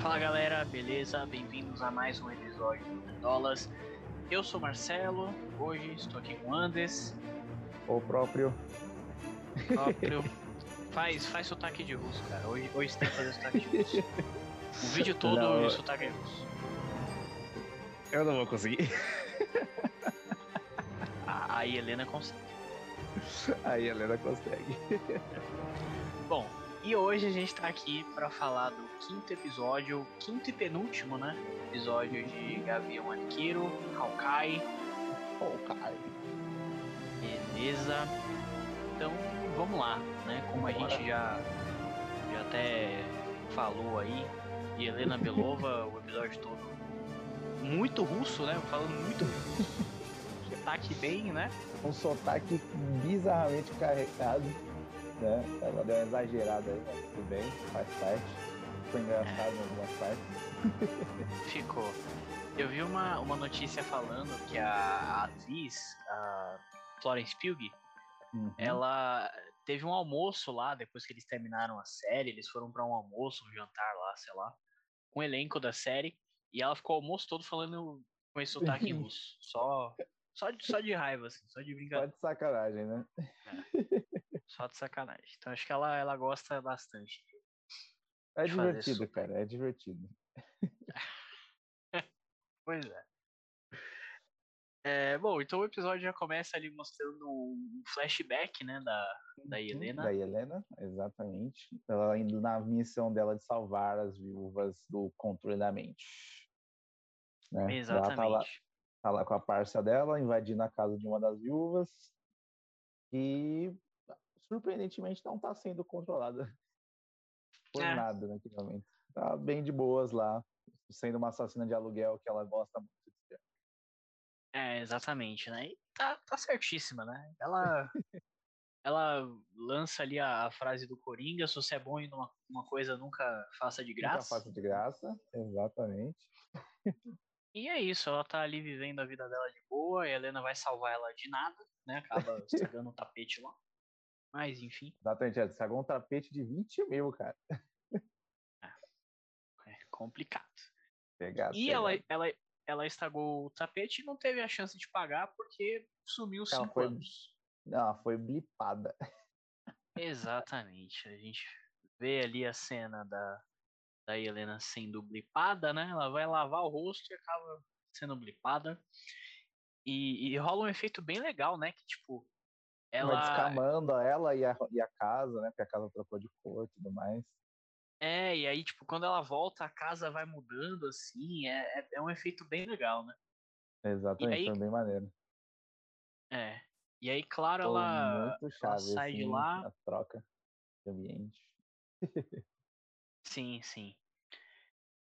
Fala galera, beleza? Bem-vindos a mais um episódio do Nerdolas. Eu sou Marcelo, hoje estou aqui com o Andes, O próprio. próprio. faz, faz sotaque de russo, cara. Hoje, hoje você tem que fazer sotaque de russo. O vídeo todo Não, o eu- sotaque é russo. Eu não vou conseguir. A, a Helena consegue. Aí a Helena consegue. E hoje a gente tá aqui pra falar do quinto episódio, quinto e penúltimo, né? Episódio de Gavião Arqueiro, Hawkeye, cara. beleza? Então vamos lá, né? Como a gente já, já até falou aí, e Helena Belova, o episódio todo muito russo, né? Falando muito russo. Sotaque bem, né? Um sotaque bizarramente carregado. Né? Ela deu uma exagerada aí, mas tudo bem, faz parte. Foi engraçado em algumas partes. Ficou. Eu vi uma, uma notícia falando que a, atriz, a Florence Pugh, Uhum. ela teve um almoço lá depois que eles terminaram a série. Eles foram pra um almoço, um jantar lá, sei lá, com o elenco da série. E ela ficou o almoço todo falando com esse sotaque russo. Só, só, de, só de raiva, assim, só de Só brincadeira, de sacanagem, né? só de sacanagem. Então acho que ela, ela gosta bastante. É divertido, cara, é divertido. Pois é. É, bom, então o episódio já começa ali mostrando um flashback, né, da, da Uhum, Helena. Da Helena, exatamente. Ela indo na missão dela de salvar as viúvas do controle da mente. Né? Ela tá lá, Exatamente. tá lá com a parça dela, invadindo a casa de uma das viúvas. E surpreendentemente não tá sendo controlada por É. nada naquele momento. Tá bem de boas lá, sendo uma assassina de aluguel que ela gosta muito de ser. É, exatamente, né? E tá, tá certíssima, né? Ela, ela lança ali a, a frase do Coringa, se você é bom em uma, uma coisa, nunca faça de Nunca graça. faça de graça, exatamente. E é isso, ela tá ali vivendo a vida dela de boa, e a Helena vai salvar ela de nada, né? Acaba estragando o tapete lá. Mas, enfim, Exatamente, estragou um tapete de 20 mil, cara. é complicado. Pegado, E pegado. ela, ela, ela estragou o tapete e não teve a chance de pagar porque sumiu Ela cinco foi- anos. Não, ela foi blipada. Exatamente. A gente vê ali a cena da, da Helena sendo blipada, né? Ela vai lavar o rosto e acaba sendo blipada. E, e rola um efeito bem legal, né? Que tipo, Vai ela. descamando ela e a, e a casa, né? Porque a casa trocou de cor e tudo mais. É, e aí, tipo, quando ela volta, a casa vai mudando assim. É, é, é um efeito bem legal, né? Exatamente, foi bem maneiro. É. E aí, claro, ela, chave, sai de assim, lá. a troca de ambiente. Sim, sim.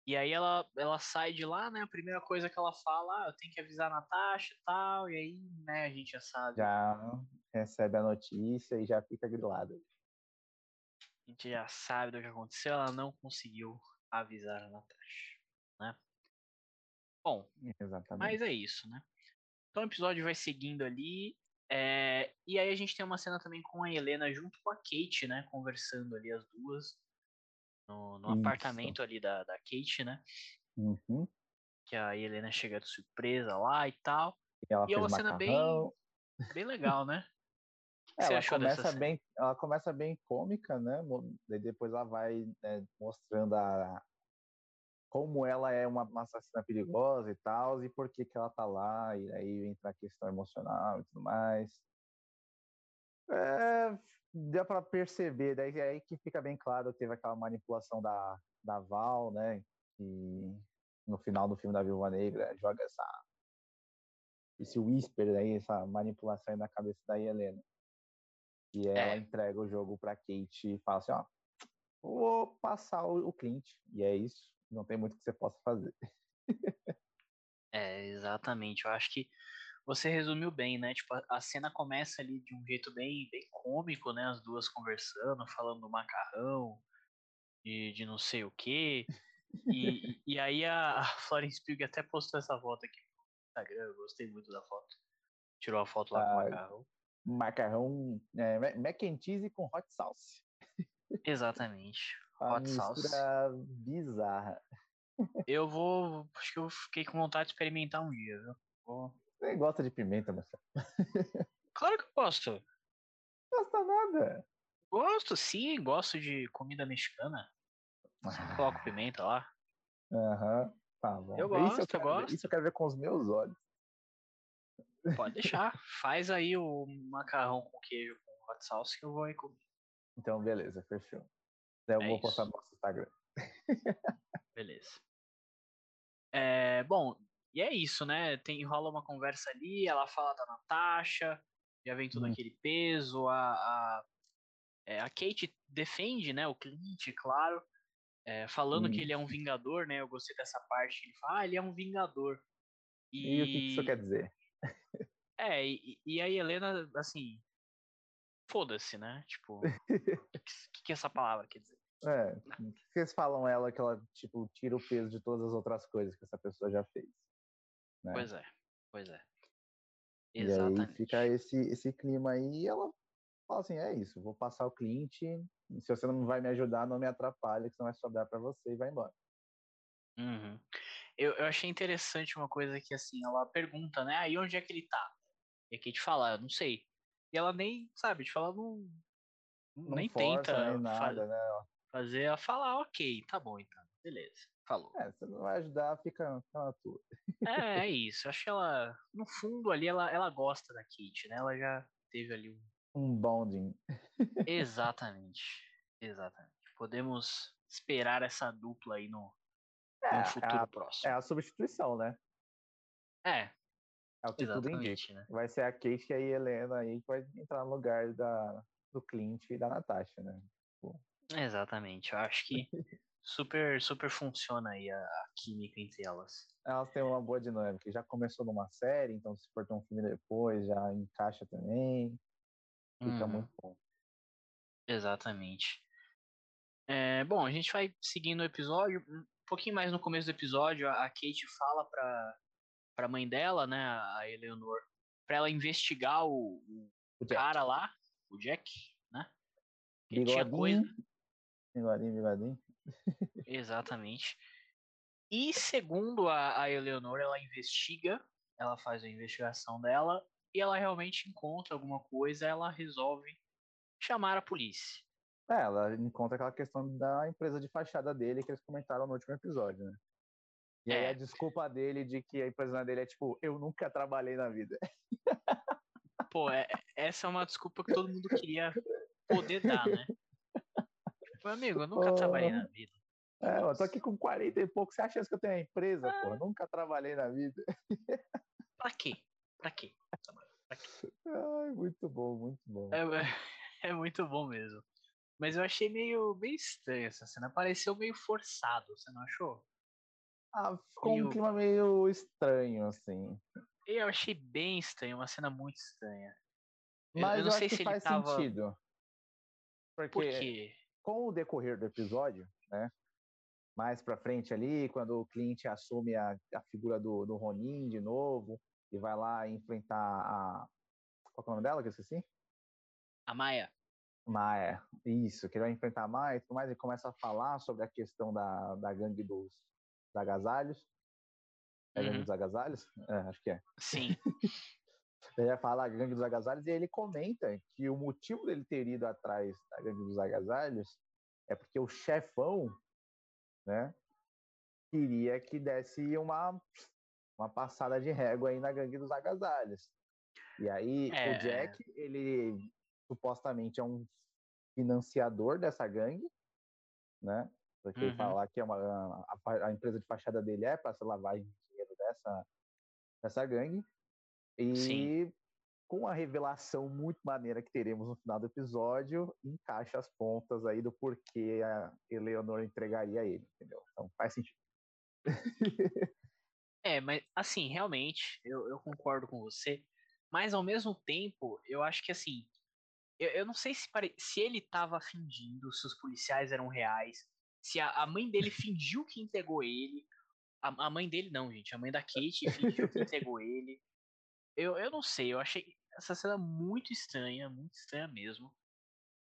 E aí ela, ela sai de lá, né? A primeira coisa que ela fala, ah, eu tenho que avisar a Natasha e tal, e aí, né, a gente já sabe. Já recebe a notícia e já fica grilada. A gente já sabe do que aconteceu, ela não conseguiu avisar a Natasha, né? Bom, Exatamente. mas é isso, né? Então o episódio vai seguindo ali. é, E aí a gente tem uma cena também com a Helena junto com a Kate, né? Conversando ali as duas. No, no apartamento ali da, da Kate, né? Uhum. Que a Helena chega de surpresa lá e tal. E ela E é uma cena bem-. Bem legal, né? Você Ela começa cena? bem, ela começa bem cômica, né? Daí depois ela vai né, mostrando a como ela é uma, uma assassina perigosa e tal, e por que que ela tá lá, e aí entra a questão emocional e tudo mais. É, deu para perceber, daí é aí que fica bem claro, teve aquela manipulação da, da Val, né? Que no final do filme da Viúva Negra joga essa esse whisper aí, essa manipulação aí na cabeça da Helena. E ela É. entrega o jogo pra Kate e fala assim, ó, vou passar o, o Clint. E é isso, não tem muito que você possa fazer. É, exatamente. Eu acho que você resumiu bem, né? Tipo, a, cena começa ali de um jeito bem, bem cômico, né? As duas conversando, falando do macarrão, de, de não sei o quê. E, e- aí a, a Florence Pugh até postou essa foto aqui no Instagram, eu gostei muito da foto. Tirou a foto lá com o Ah, macarrão. Macarrão é, ma- mac and cheese com hot sauce. Exatamente. Hot sauce. mistura bizarra. Eu vou. Acho que eu fiquei com vontade de experimentar um dia, viu? Vou- Você gosta de pimenta, Marcelo? Claro que eu gosto. Não gosta nada. Gosto, sim, gosto de comida mexicana. Sempre coloco pimenta lá. Aham, tá bom. Eu Isso gosto, eu quero ver- gosto. Isso eu quero ver com os meus olhos. Pode deixar. Faz aí o macarrão com queijo com hot sauce que eu vou aí comer. Então, beleza, fechou. Daí eu É vou postar isso. no nosso Instagram. Beleza. É, bom, e é isso, né? Tem, rola uma conversa ali, ela fala da Natasha, já vem todo Hum. aquele peso, a, a, é, a Kate defende, né, o Clint, claro, é, falando que Hum. ele é um vingador, né? Eu gostei dessa parte, que ele fala, ah, ele é um vingador. E, o que que isso quer dizer? É, e, e a Helena, assim, foda-se, né? Tipo, o que, que essa palavra quer dizer? É, o que vocês falam ela que ela, tipo, tira o peso de todas as outras coisas que essa pessoa já fez. né? Pois é, pois é. E aí Exatamente. fica esse, esse clima aí e ela fala assim, é isso, vou passar o Clint, e se você não vai me ajudar, não me atrapalha, que senão vai sobrar pra você e vai embora. Uhum. Eu, eu achei interessante uma coisa que, assim, ela pergunta, né? Aí onde é que ele tá? E a Kate fala, eu não sei. E ela nem, sabe, tipo, ela não. Não nem força, tenta nem nada, né? fazer ela falar, ok, tá bom então, beleza, falou. É, você não vai ajudar, fica, fica na tua. É, é isso. Acho que ela, no fundo ali, ela, ela gosta da Kate, né? Ela já teve ali um. Um bonding. Exatamente. Exatamente. Podemos esperar essa dupla aí no, É, no futuro é a, próximo. é a substituição, né? É, É o que tudo indica. né? Vai ser a Kate e a Helena aí que vai entrar no lugar da, do Clint e da Natasha, né? Exatamente. Eu acho que super, super funciona aí a, a química entre elas. Elas têm uma boa dinâmica. Já começou numa série, então se for ter um filme depois, já encaixa também. Fica Uhum, muito bom. Exatamente. É, bom, a gente vai seguindo o episódio. Um pouquinho mais no começo do episódio, a Kate fala pra, pra mãe dela, né, a Eleanor, pra ela investigar o, o O cara lá, o Jack, né? Que tinha coisa. Bigodinho. Bigodinho. Exatamente. E segundo a, a Eleonora, ela investiga, ela faz a investigação dela e ela realmente encontra alguma coisa, ela resolve chamar a polícia. É, ela encontra aquela questão da empresa de fachada dele que eles comentaram no último episódio, né? E aí É. a desculpa dele de que a empresa dele é tipo, eu nunca trabalhei na vida. Pô, é- essa é uma desculpa que todo mundo queria poder dar, né? Tipo, amigo, eu nunca trabalhei na vida. É, eu tô aqui com 40 e pouco, você acha que eu tenho uma empresa, pô? Eu nunca trabalhei na vida. Pra quê? Pra quê? Pra quê? Ai, muito bom, muito bom. É, é muito bom mesmo. Mas eu achei meio, meio estranho essa cena. Pareceu meio forçado, você não achou? Ah, ficou meio- um clima meio estranho, assim. Eu achei bem estranho, uma cena muito estranha. Mas eu eu, não sei se ele faz tava- sentido. Porque Por quê? com o decorrer do episódio, né? Mais pra frente ali, quando o Clint assume a, a figura do, do Ronin de novo e vai lá enfrentar a. Qual é o nome dela que eu esqueci? A Maia. Maia. Isso, que ele vai enfrentar a Maia e tudo mais, e começa a falar sobre a questão da, da gangue dos agasalhos. É a gangue Uhum. dos agasalhos? É, acho que é. Sim. Ele vai falar a gangue dos agasalhos e ele comenta que o motivo dele ter ido atrás da gangue dos agasalhos é porque o chefão, né, queria que desse uma, uma passada de régua aí na gangue dos agasalhos. E aí É. o Jack, ele supostamente é um financiador dessa gangue, né? Porque Uhum. fala que é uma, a, a empresa de fachada dele é para ser lavagem de dinheiro dessa, dessa gangue. E Sim. com a revelação muito maneira que teremos no final do episódio, encaixa as pontas aí do porquê a Eleanor entregaria ele, entendeu? Então faz sentido. É, mas assim, realmente, eu, eu concordo com você. Mas ao mesmo tempo, eu acho que assim. Eu, eu não sei se, pare... se ele tava fingindo, se os policiais eram reais, se a, a mãe dele fingiu que entregou ele. A, a mãe dele não, gente. A mãe da Kate fingiu que entregou ele. Eu, eu não sei, eu achei essa cena muito estranha, muito estranha mesmo.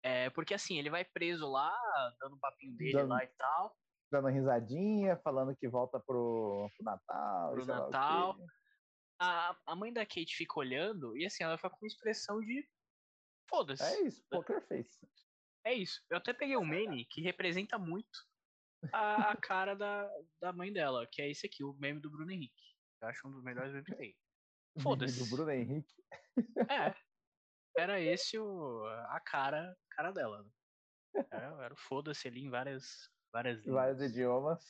É, porque assim, ele vai preso lá, dando o papinho dele Dando- lá e tal. Dando risadinha, falando que volta pro, pro Natal. Pro. Natal. A, a mãe da Kate fica olhando e assim, ela fica com uma expressão de foda-se. É isso, poker face. É isso. Eu até peguei um meme que representa muito a, a cara da, da mãe dela, que é esse aqui, o meme do Bruno Henrique. Eu acho um dos melhores memes que tem. Foda-se. Do Bruno Henrique. É. Era esse o, a cara, cara dela. né? Era, era o foda-se ali em várias, várias, Vários idiomas.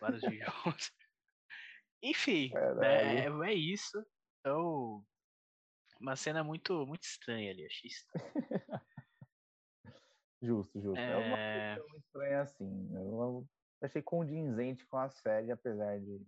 vários idiomas. Enfim, Caralho. né, é, é isso. Então, uma cena muito, muito estranha ali, achei estranho. Justo, justo. É uma É, coisa muito estranha assim. Eu achei condizente com a série, apesar de.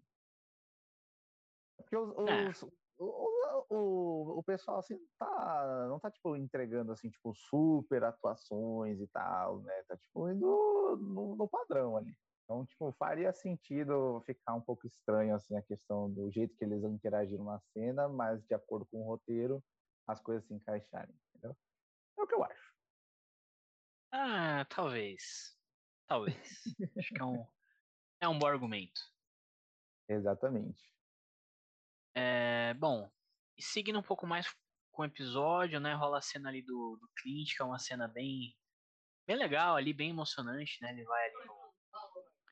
Porque os, É. os- o, o, o, o pessoal assim tá, não tá tipo entregando assim tipo super atuações e tal, né? Tá tipo indo no, no padrão ali. Então, tipo, faria sentido ficar um pouco estranho assim a questão do jeito que eles interagiram na cena, mas de acordo com o roteiro, as coisas se encaixarem, entendeu? É o que eu acho. Ah, talvez. Talvez. Acho que é um, é um bom argumento. Exatamente. É, bom, e seguindo um pouco mais com o episódio, né? Rola a cena ali do, do Clint, que é uma cena bem, bem legal ali, bem emocionante, né? Ele vai ali no.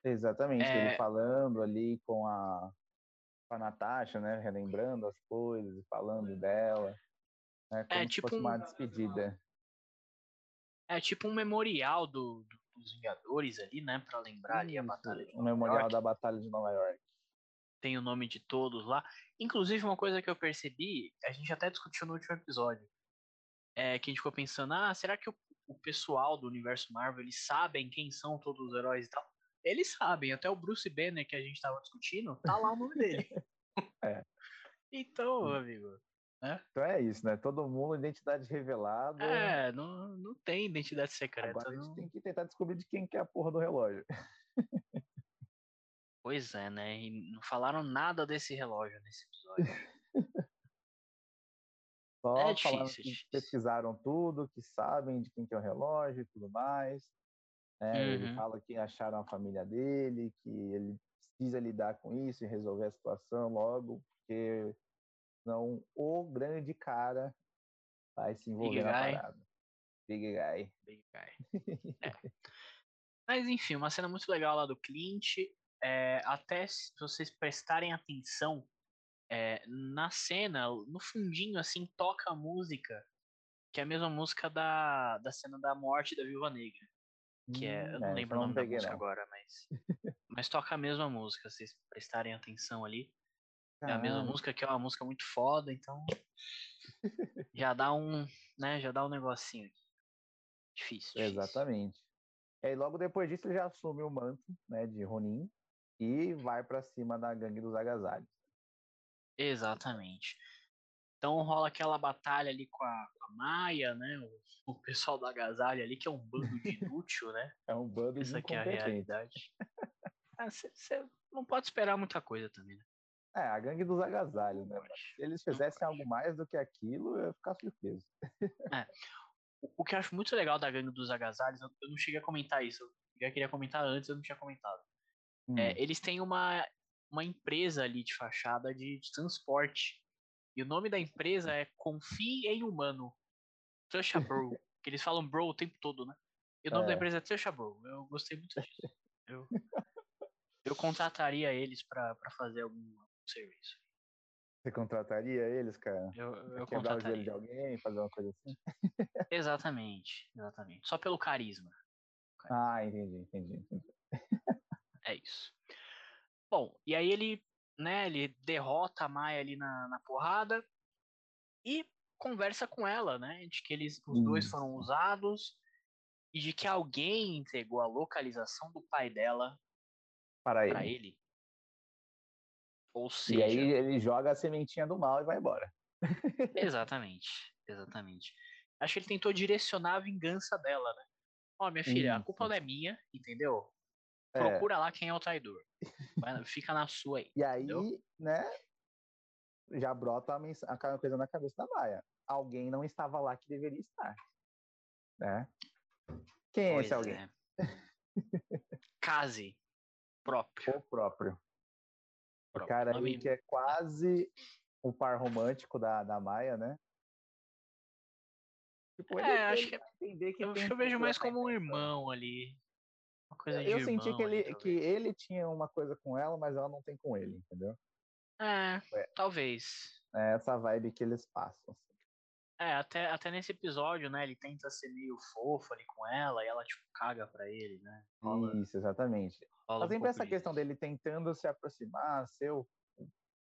Exatamente, É. ele falando ali com a, com a Natasha, né? Relembrando as coisas e falando dela. Né, como se tipo fosse uma um- despedida. É tipo um memorial do, do- dos Vingadores ali, né? Pra lembrar ali a batalha de Nova memorial York. da Batalha de Nova York. Tem o nome de todos lá. Inclusive, uma coisa que eu percebi, a gente até discutiu no último episódio. É que a gente ficou pensando, ah, será que o, o pessoal do universo Marvel, eles sabem quem são todos os heróis e tal? Eles sabem, até o Bruce Banner que a gente tava discutindo, tá lá o nome dele. É. Então, amigo. Então é isso, né? Todo mundo, identidade revelada. É, não, não tem identidade secreta. Agora a gente não- tem que tentar descobrir de quem que é a porra do relógio. Pois é, né? E não falaram nada desse relógio nesse episódio. Só É difícil, é que difícil. pesquisaram tudo, que sabem de quem que é o relógio e tudo mais. Né? Ele Uhum. fala que acharam a família dele, que ele precisa lidar com isso e resolver a situação logo, porque não o grande cara vai se envolver na guy. parada. Big guy. Big guy. É. Mas enfim, uma cena muito legal lá do Clint. É, até se vocês prestarem atenção, é, na cena, no fundinho, assim, toca a música, que é a mesma música da, da cena da morte da Viúva Negra. Que é, eu Hum, não essa lembro o nome da música não. agora, mas. Mas toca a mesma música, se vocês prestarem atenção ali. É a mesma música que é uma música muito foda, então. já dá um. né, já dá um negocinho aqui. Difícil. difícil. Exatamente. E aí, logo depois disso, ele já assume o manto né, de Ronin e vai pra cima da gangue dos agasalhos. Exatamente. Então rola aquela batalha ali com a, com a Maia, né? O, o pessoal da agasalho ali, que é um bando de inútil, né? É um bando de Essa aqui é a realidade. Você não pode esperar muita coisa também, né? É, a gangue dos agasalhos, né? Se eles fizessem algo mais do que aquilo, eu ia ficar surpreso. O, o que eu acho muito legal da gangue dos agasalhos, eu, eu não cheguei a comentar isso. Eu já queria comentar antes, eu não tinha comentado. Hum, É, eles têm uma, uma empresa ali de fachada de, de transporte. E o nome da empresa é Confie em Humano. Trust a Bro. que eles falam bro o tempo todo, né? E o nome da É. empresa é Trust a Bro. Eu gostei muito disso. Eu, eu contrataria eles pra, pra fazer algum, algum serviço. Você contrataria eles, cara? Eu, eu Quebrar o de alguém, fazer uma coisa assim? Exatamente, exatamente. Só pelo carisma. Ah, entendi, entendi. entendi. É isso. Bom, e aí ele, né, ele derrota a Maia ali na, na porrada e conversa com ela, né, de que eles, os dois foram usados e de que alguém entregou a localização do pai dela Para ele. ele. Ou E seja, aí ele joga a sementinha do mal e vai embora. exatamente, exatamente. Acho que ele tentou direcionar a vingança dela, né? Ó, minha filha, a culpa não é minha, entendeu? É, Procura lá quem é o traidor. Fica na sua aí. E aí, entendeu? né, já brota a, coisa na cabeça da Maia. Alguém não estava lá que deveria estar. Né? Quem é Pois esse alguém? é. Case. Próprio. O próprio. O próprio. cara Nome- aí que é quase o par romântico da, da Maia, né? Tipo, É, acho que- entender que acho que eu vejo mais como um irmão ali. Uma coisa de Eu senti que ele, que ele tinha uma coisa com ela, mas ela não tem com ele, entendeu? talvez. É, É. talvez. É essa vibe que eles passam. assim. É, até, até nesse episódio, né? Ele tenta ser meio fofo ali com ela e ela, tipo, caga pra ele, né? Rola, Isso, exatamente. Mas um sempre pouco essa questão dele tentando se aproximar, ser o-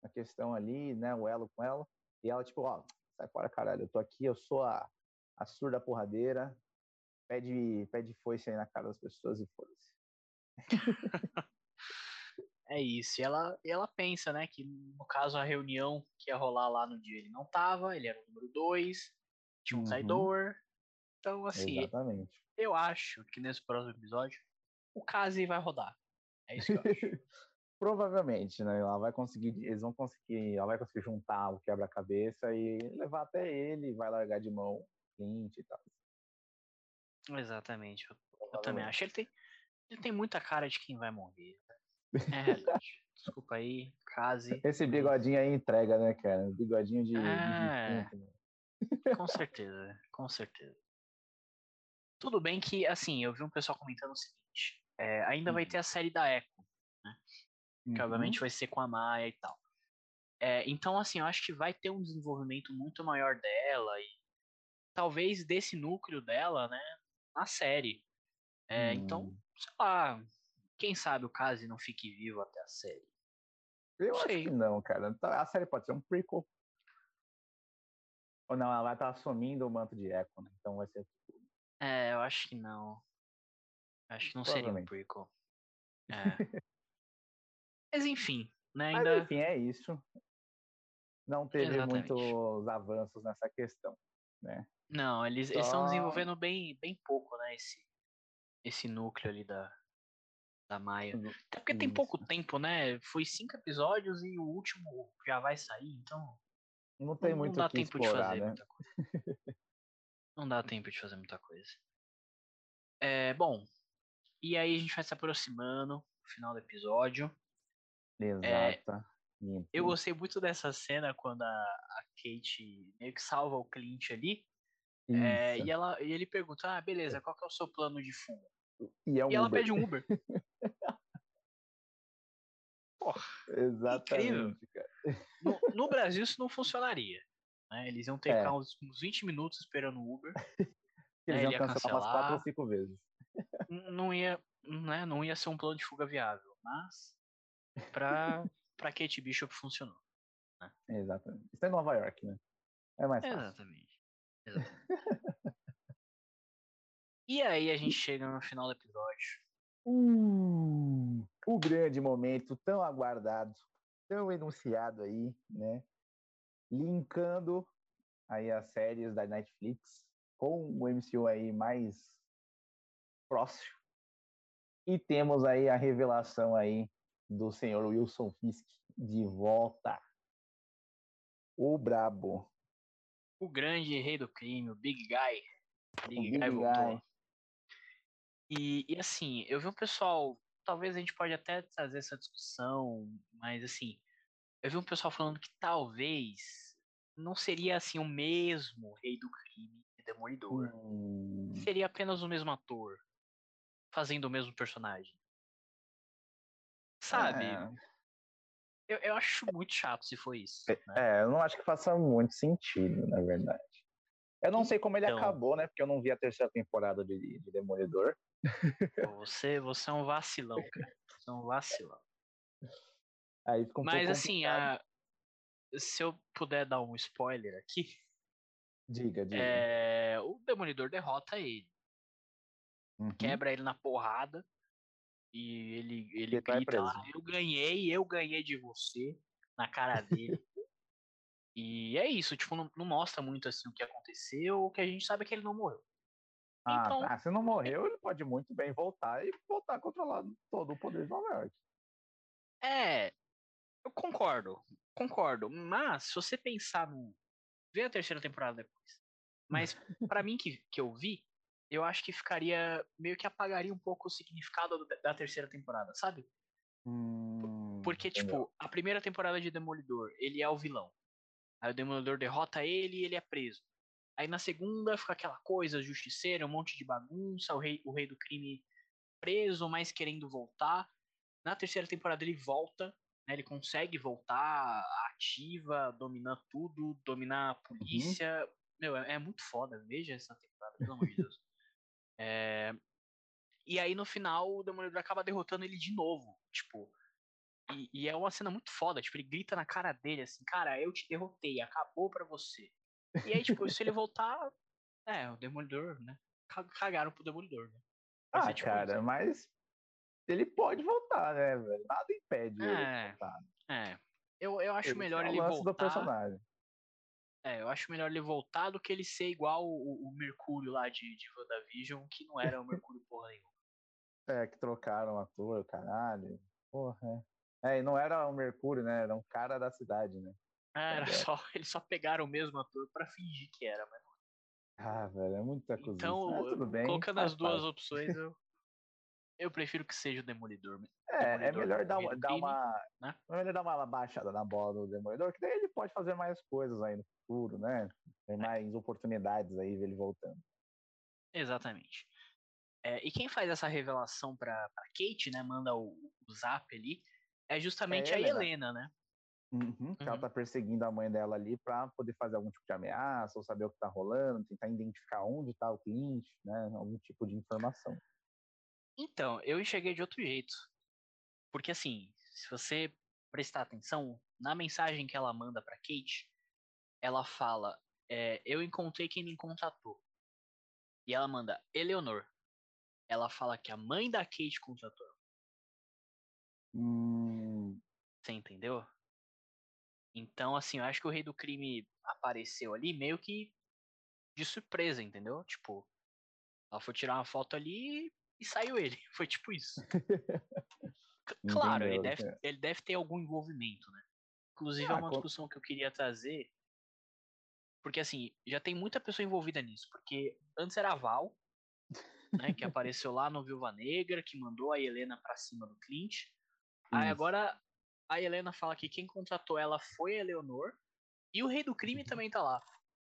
a questão ali, né? O elo com ela. E ela, tipo, ó, sai fora, caralho. Eu tô aqui, eu sou a, a surda porradeira. Pede, pede foice aí na cara das pessoas e foda-se. É isso. E ela, e ela pensa, né, que no caso a reunião que ia rolar lá no dia ele não tava, ele era o número dois, tinha um Uhum. traidor. Então, assim, Exatamente. eu acho que nesse próximo episódio o Kazi vai rodar. É isso que eu acho. Provavelmente, né? Ela vai conseguir, eles vão conseguir, ela vai conseguir juntar o quebra-cabeça e levar até ele, vai largar de mão o Clint e tal. Exatamente. Eu, eu também acho. Ele tem, ele tem muita cara de quem vai morrer. É. Desculpa aí, Kazi. Esse bigodinho aí entrega, né, cara? Bigodinho de, de É. defunto, né? Com certeza, com certeza. Tudo bem que, assim, eu vi um pessoal comentando o seguinte: é, ainda vai Hum. ter a série da Echo, que Uhum. obviamente vai ser com a Maia e tal. É, então, assim, eu acho que vai ter um desenvolvimento muito maior dela e talvez desse núcleo dela, né, na série. É, Então, Hum. sei lá, quem sabe o Kazi não fique vivo até a série. Eu acho sei. que não, cara. Tá- A série pode ser um prequel. Ou não, ela vai estar assumindo o manto de Echo, né? Então vai ser. É, eu acho que não. Acho que não seria um prequel. É. Mas enfim, né? Mas Ainda. enfim, é isso. Não teve Exatamente. muitos avanços nessa questão, né? Não, eles estão desenvolvendo bem, bem pouco, né? Esse, esse núcleo ali da, da Maia. Até porque tem pouco Isso. tempo, né? Foi cinco episódios e o último já vai sair, então. Não tem não, muito não dá tempo de explorar, fazer né? muita coisa. não dá tempo de fazer muita coisa. É, bom, e aí a gente vai se aproximando final do episódio. Exata. É, Eu gostei muito dessa cena quando a, a Kate meio que salva o Clint ali. é, e, ela, e ele pergunta: Ah, beleza, qual que é o seu plano de fundo? E, é um E ela Uber. pede um Uber. Porra, Exatamente, no, no Brasil isso não funcionaria. né? Eles iam ter É. uns, uns 20 minutos esperando o Uber. Eles É, iam ele ia cancelar umas quatro cancelar. ou cinco vezes. N- Não ia, né, não ia ser um plano de fuga viável. Mas pra, pra Kate Bishop funcionou. Exatamente. Isso é em Nova York, né? É mais fácil. Exatamente. Exatamente. e aí a gente chega no final do episódio. Uh, o grande momento tão aguardado, tão enunciado aí, né? Linkando aí as séries da Netflix com o MCU aí mais próximo. E temos aí a revelação aí do senhor Wilson Fisk de volta. O brabo. O grande rei do crime, o Big Guy. Big, Big Guy voltou. Guy. E, e assim, eu vi um pessoal. Talvez a gente pode até trazer essa discussão, mas assim, eu vi um pessoal falando que talvez não seria assim o mesmo rei do crime e demolidor. Hum, Seria apenas o mesmo ator fazendo o mesmo personagem. Sabe? é. Eu, eu acho muito chato se for isso. É, né? É, eu não acho que faça muito sentido, na verdade. Eu não sei como ele Então. acabou, né? Porque eu não vi a terceira temporada de, de Demolidor. Você, você é um vacilão, cara. Você é um vacilão. Aí fica um Mas assim, a- se eu puder dar um spoiler aqui, Diga, diga. é, o Demolidor derrota ele. Uhum. Quebra ele na porrada. E ele, ele Ele vai grita lá, eu ganhei, eu ganhei de você, na cara dele. e é isso, tipo, não, não mostra muito assim o que aconteceu, o que a gente sabe é que ele não morreu. Ah, então- tá. se não morreu, ele pode muito bem voltar e voltar a controlar todo o poder de Nova York. É, eu concordo, concordo. Mas se você pensar no. Vê a terceira temporada depois. Mas pra mim que, que eu vi, eu acho que ficaria. meio que apagaria um pouco o significado da terceira temporada, sabe? Hum, Porque, entendeu. tipo, a primeira temporada de Demolidor, ele é o vilão. Aí o Demolidor derrota ele e ele é preso. Aí na segunda fica aquela coisa, justiceiro, um monte de bagunça, o rei, o rei do crime preso, mas querendo voltar. Na terceira temporada ele volta, né? Ele consegue voltar ativa, dominar tudo, dominar a polícia. Meu, é, é muito foda. Veja essa temporada, pelo amor de Deus. É, E aí no final o Demolidor acaba derrotando ele de novo. Tipo. E, e é uma cena muito foda. Tipo, ele grita na cara dele assim, cara, eu te derrotei, acabou pra você. E aí, tipo, se ele voltar. É, o Demolidor, né? Ca- Cagaram pro Demolidor, né? Vai Ah, ser tipo cara, isso. mas ele pode voltar, né, velho? Nada impede ele de É, voltar. É. Eu, eu acho Esse melhor é o ele lance do voltar. personagem. É, eu acho melhor ele voltar do que ele ser igual o, o Mercúrio lá de, de WandaVision, que não era o Mercúrio porra nenhuma. É, que trocaram o ator, caralho. Porra, é. É, e não era o Mercúrio, né? Era um cara da cidade, né? É, era É. só, eles só pegaram o mesmo ator pra fingir que era, mas Ah, velho, é muita coisa. Então, bem. colocando as duas opções, eu, eu prefiro que seja o Demolidor. É, é Demolidor melhor do dar, uma- dar uma. né? É melhor dar uma baixada na bola do Demolidor, que daí ele pode fazer mais coisas aí no futuro, né? Tem mais oportunidades aí dele voltando. Exatamente. É, e quem faz essa revelação pra, pra Kate, né? Manda o, o zap ali, é justamente É a Helena. Helena, né? Uhum, que ela Uhum. tá perseguindo a mãe dela ali pra poder fazer algum tipo de ameaça, ou saber o que tá rolando, tentar identificar onde tá o Clint, né? Algum tipo de informação. Então, eu enxerguei de outro jeito. Porque assim, se você prestar atenção, na mensagem que ela manda pra Kate, ela fala, é, eu encontrei quem me contatou. E ela manda, Eleonor. Ela fala que a mãe da Kate contratou. Hum, Você entendeu? Então, assim, eu acho que o rei do crime apareceu ali meio que de surpresa, entendeu? Tipo, ela foi tirar uma foto ali e saiu ele. Foi tipo isso. Claro, ele deve, é. ele deve ter algum envolvimento, né? Inclusive, Ah, é uma discussão que eu queria trazer. Porque, assim, já tem muita pessoa envolvida nisso. Porque antes era a Val, né? Que apareceu lá no Viúva Negra, que mandou a Helena pra cima do Clint. Aí agora a Helena fala que quem contratou ela foi a Eleonor. E o rei do crime Uhum. também tá lá.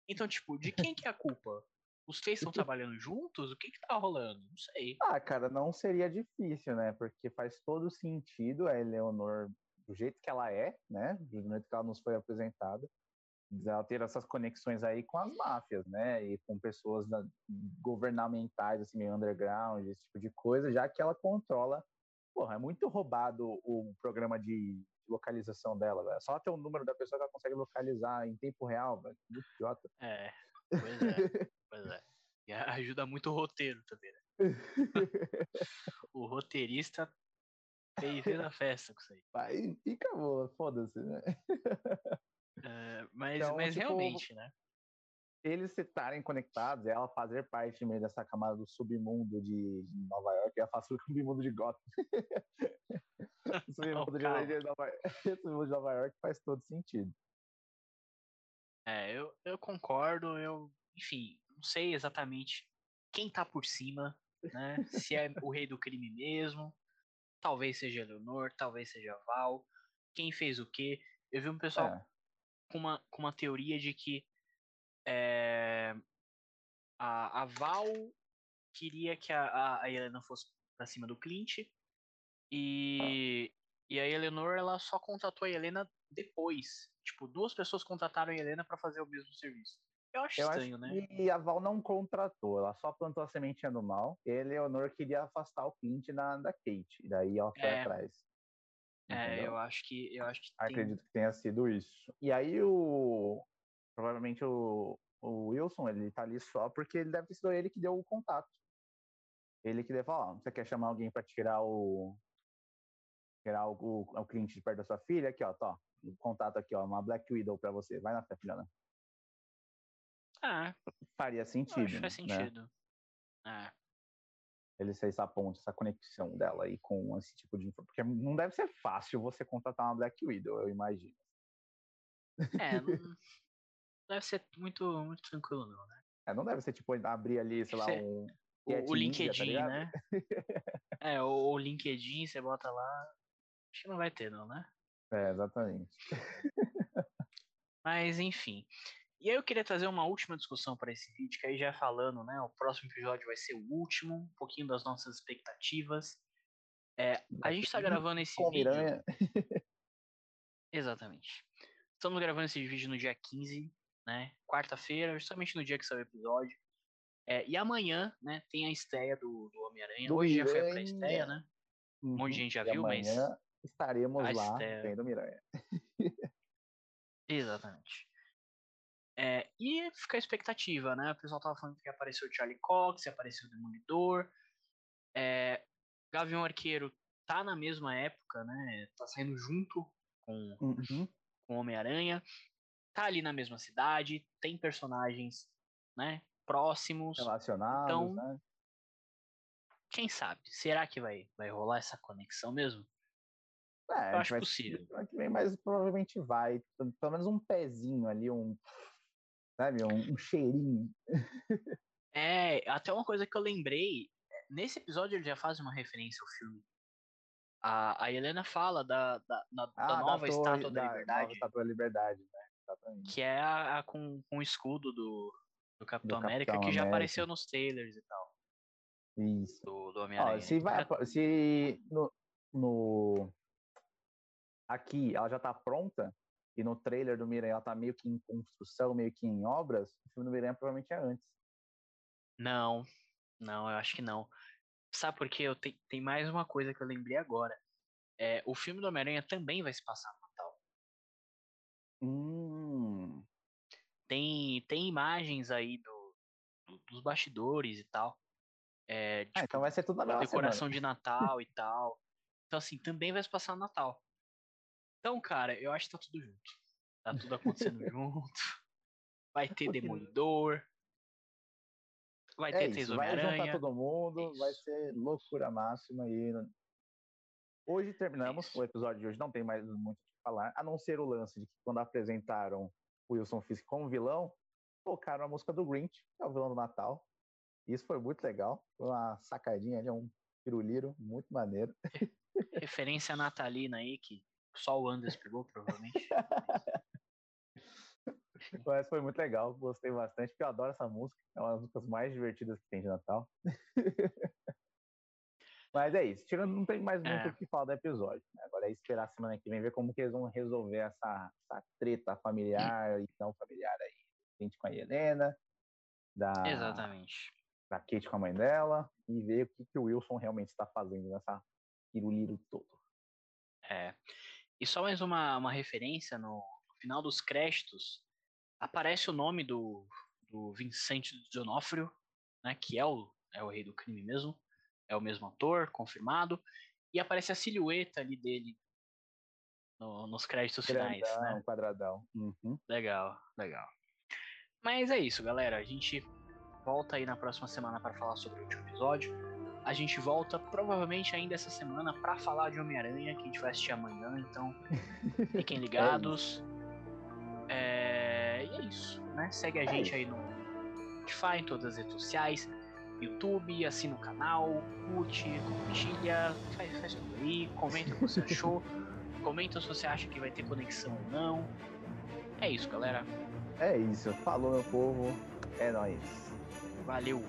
Então, tipo, de quem que é a culpa? Os três estão trabalhando juntos? O que que tá rolando? Não sei. Ah, cara, não seria difícil, né? Porque faz todo sentido a Eleonor, do jeito que ela é, né? Do jeito que ela nos foi apresentada, ela ter essas conexões aí com as máfias, né? E com pessoas da- governamentais, assim, meio underground, esse tipo de coisa, já que ela controla. Porra, é muito roubado o programa de localização dela, velho. Só ter o número da pessoa que ela consegue localizar em tempo real, velho. Muito idiota. É, pois é, pois é. E ajuda muito o roteiro também, né? O roteirista fez, a festa com isso aí. Aí fica boa, foda-se, né? É, mas, Então, mas tipo, realmente, né? eles estarem conectados, ela fazer parte meio dessa camada do submundo de, Nova York, eu faço o submundo de Gotham. o submundo de, de Nova, submundo de Nova York faz todo sentido. É, eu, eu concordo, eu, enfim, não sei exatamente quem tá por cima, né? Se é o rei do crime mesmo, talvez seja Leonor, talvez seja a Val, quem fez o quê? Eu vi um pessoal É, com, uma, com uma teoria de que é, a, a Val queria que a, a, a Helena fosse pra cima do Clint e, e a Eleanor ela só contratou a Helena depois. Tipo, duas pessoas contrataram a Helena pra fazer o mesmo serviço. Eu acho eu estranho, acho né? que a Val não contratou, ela só plantou a sementinha do mal, e a Eleonor queria afastar o Clint da, da Kate, e daí ela foi É. atrás. É, Entendeu? eu acho que eu acho que tem- Acredito que tenha sido isso. E aí o. Provavelmente o, o Wilson, ele tá ali só porque ele deve ter sido ele que deu o contato. Ele que deve falar, ó, você quer chamar alguém pra tirar o. Tirar o, o, o cliente de perto da sua filha? Aqui, ó, tá. O contato aqui, ó, uma Black Widow pra você. Vai na fé, filhona. Ah, Faria sentido. faz né? sentido. É. Ele fez essa ponte, essa conexão dela aí com esse tipo de informação. Porque não deve ser fácil você contratar uma Black Widow, eu imagino. É, não deve ser muito, muito tranquilo, não, né? É, não deve ser tipo abrir ali, sei lá, um, o, o LinkedIn, tá né? é, o, o, LinkedIn, você bota lá. Acho que não vai ter, não, né? É, exatamente. Mas, enfim. E aí eu queria trazer uma última discussão para esse vídeo, que aí já falando, né? O próximo episódio vai ser o último, um pouquinho das nossas expectativas. É, a gente está gravando esse Com vídeo. Miranha. Exatamente. Estamos gravando esse vídeo no dia 15, né? Quarta-feira, justamente no dia que saiu o episódio. É, e amanhã, né, tem a estreia do, do Homem-Aranha. Hoje Miranha. já foi a pré-estreia, né? Um monte de uhum. gente já e viu, mas. Estaremos lá estreia... vendo Miranha. Exatamente. É, e fica a expectativa, né? O pessoal tava falando que apareceu o Charlie Cox, apareceu o Demolidor. É, Gavião Arqueiro tá na mesma época, né? Tá saindo junto com, uhum. com Homem-Aranha. Tá ali na mesma cidade, tem personagens, né? Próximos. Relacionados, então, né? Quem sabe? Será que vai, vai rolar essa conexão mesmo? É, Eu acho possível. Que vem, mas provavelmente vai. Pelo menos um pezinho ali, um. Sabe? Um, um cheirinho. é, até uma coisa que eu lembrei. Nesse episódio ele já faz uma referência ao filme. A, a Helena fala da, da, da, ah, da nova da torre, estátua da, Liberdade. Nova estátua da Liberdade, né? Exatamente. Que é a, a com, com o escudo do, do Capitão do América, Capitão que já apareceu nos trailers e tal. Isso. Do, do Homem-Aranha. Se, vai, se no, no, aqui ela já está pronta, e no trailer do Miranha ela tá meio que em construção, meio que em obras, o filme do Miranha provavelmente é antes. Não, não, eu acho que não. Sabe por quê? Eu te, tem mais uma coisa que eu lembrei agora. É, o filme do Homem-Aranha também vai se passar no Natal. Hum. Tem, tem imagens aí do, do dos bastidores e tal. É, tipo, ah, então vai ser tudo na decoração semana. de Natal e tal. Então, assim, também vai se passar no Natal. Então, cara, eu acho que tá tudo junto. Tá tudo acontecendo junto. Vai ter Demolidor. Vai ter é isso, Vai juntar todo mundo, é vai ser loucura máxima e Hoje terminamos é o episódio de hoje, não tem mais muito o que falar, a não ser o lance de que quando apresentaram o Wilson Fisk como vilão, tocaram a música do Grinch, que é o vilão do Natal. Isso foi muito legal, foi uma sacadinha de um piruliro muito maneiro. Referência natalina aí que só o Anders pegou, provavelmente. Mas foi muito legal, gostei bastante, porque eu adoro essa música. É uma das músicas mais divertidas que tem de Natal. Mas é isso. Tirando, não tem mais muito é. o que falar do episódio. Né? Agora é esperar a semana que vem ver como que eles vão resolver essa, essa treta familiar e não familiar aí. Gente com a Helena, da, Exatamente. da Kate com a mãe dela, e ver o que, que o Wilson realmente está fazendo nessa piruliro todo. É. E só mais uma, uma referência, no final dos créditos, aparece o nome do, do Vincent D'Onofrio, né, que é o, é o rei do crime mesmo, é o mesmo ator, confirmado, e aparece a silhueta ali dele no, nos créditos Grandão, finais. Né? quadradão. Uhum. Legal, legal. Mas é isso, galera. A gente volta aí na próxima semana para falar sobre o último episódio. A gente volta provavelmente ainda essa semana para falar de Homem-Aranha, que a gente vai assistir amanhã, então fiquem é ligados. é, e é isso, né? Segue a é gente aí no Spotify, em todas as redes sociais, YouTube, assina o canal, curte, compartilha, faz, faz tudo aí, comenta o que você achou, comenta se você acha que vai ter conexão ou não. É isso, galera. É isso. Falou, meu povo. É nóis. Valeu.